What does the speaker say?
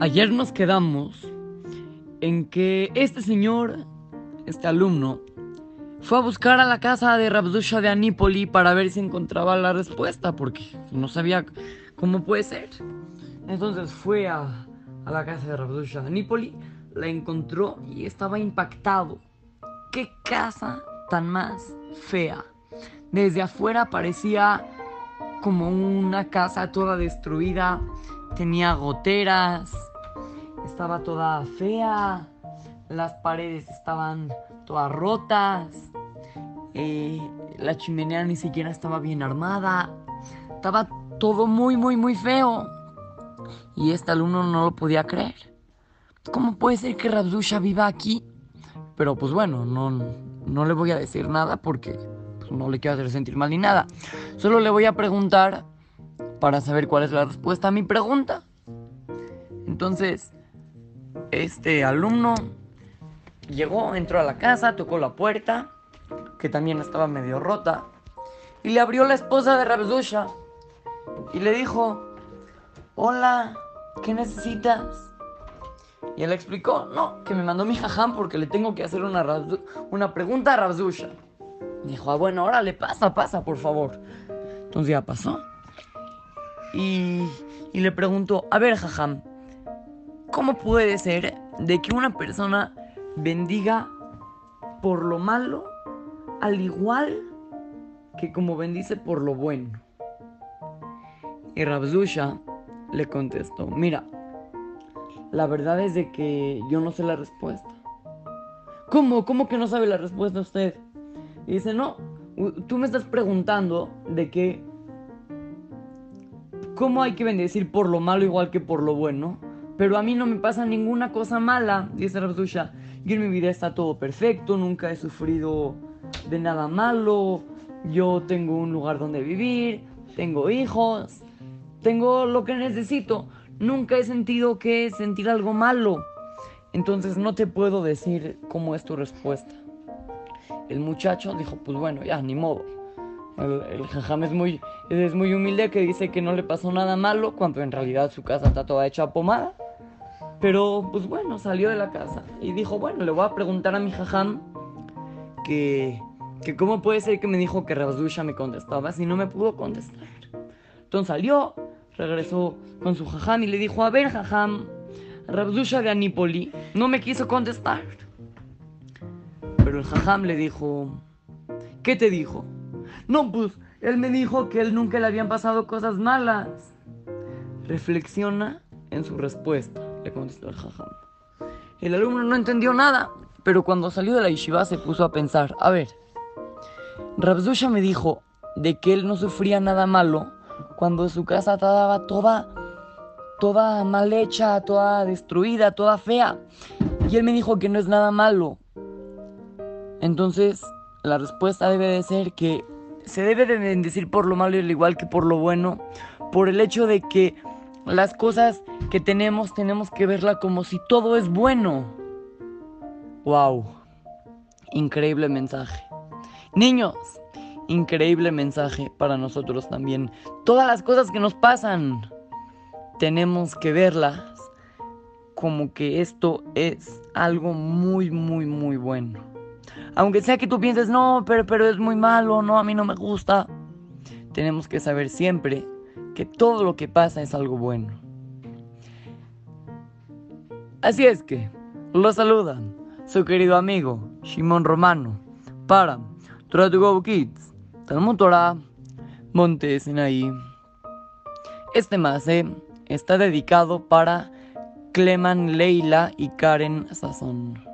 Ayer nos quedamos en que este señor, este alumno, fue a buscar a la casa de Rabdusha de Anípoli para ver si encontraba la respuesta, porque no sabía cómo puede ser. Entonces fue a, la casa de Rabdusha de Anípoli, la encontró y estaba impactado. ¡Qué casa tan más fea! Desde afuera parecía como una casa toda destruida, tenía goteras, estaba toda fea, las paredes estaban todas rotas, eh, la chimenea ni siquiera estaba bien armada, estaba todo muy, muy, muy feo. Y este alumno no lo podía creer. ¿Cómo puede ser que Rabdusha viva aquí? Pero pues bueno, no, no le voy a decir nada porque pues, no le quiero hacer sentir mal ni nada. Solo le voy a preguntar para saber cuál es la respuesta a mi pregunta. Entonces, este alumno llegó, entró a la casa, tocó la puerta, que también estaba medio rota, y le abrió la esposa de Rabdusha y le dijo, hola, ¿qué necesitas? Y él explicó, no, que me mandó mi jajam porque le tengo que hacer una, una pregunta a Rabdusha. Dijo, ah, bueno, órale, pasa, pasa, por favor. Entonces ya pasó. Y, y le preguntó, a ver, jajam, ¿Cómo puede ser de que una persona bendiga por lo malo al igual que como bendice por lo bueno? Y Rabzusha le contestó, mira, la verdad es de que yo no sé la respuesta. ¿Cómo? ¿Cómo que no sabe la respuesta usted? Y dice, no, tú me estás preguntando de que... ¿Cómo hay que bendecir por lo malo igual que por lo bueno? Pero a mí no me pasa ninguna cosa mala, dice Rabdusha. Yo en mi vida está todo perfecto, nunca he sufrido de nada malo. Yo tengo un lugar donde vivir, tengo hijos, tengo lo que necesito. Nunca he sentido que sentir algo malo. Entonces no te puedo decir cómo es tu respuesta. El muchacho dijo, pues bueno, ya, ni modo. El, el jajam es muy, es muy humilde que dice que no le pasó nada malo cuando en realidad su casa está toda hecha pomada. Pero pues bueno, salió de la casa y dijo, bueno, le voy a preguntar a mi jajam que, que cómo puede ser que me dijo que Rabdusha me contestaba si no me pudo contestar. Entonces salió, regresó con su jajam y le dijo, a ver jajam, Rabdusha de Anípoli no me quiso contestar. Pero el jajam le dijo, ¿qué te dijo? No, pues él me dijo que él nunca le habían pasado cosas malas. Reflexiona en su respuesta le contestó el jajam. El alumno no entendió nada, pero cuando salió de la yeshiva se puso a pensar, a ver, Rabzusha me dijo de que él no sufría nada malo cuando su casa estaba toda, toda mal hecha, toda destruida, toda fea. Y él me dijo que no es nada malo. Entonces, la respuesta debe de ser que se debe de bendecir por lo malo al igual que por lo bueno, por el hecho de que las cosas que tenemos tenemos que verla como si todo es bueno. ¡Wow! Increíble mensaje. Niños, increíble mensaje para nosotros también. Todas las cosas que nos pasan, tenemos que verlas como que esto es algo muy, muy, muy bueno. Aunque sea que tú pienses, no, pero, pero es muy malo, no, a mí no me gusta. Tenemos que saber siempre que todo lo que pasa es algo bueno. Así es que, lo saludan su querido amigo Shimon Romano para Torah to Go Kids, Talmud Torah, Monte Sinaí. Este mase está dedicado para Cleman Leila y Karen Sazón.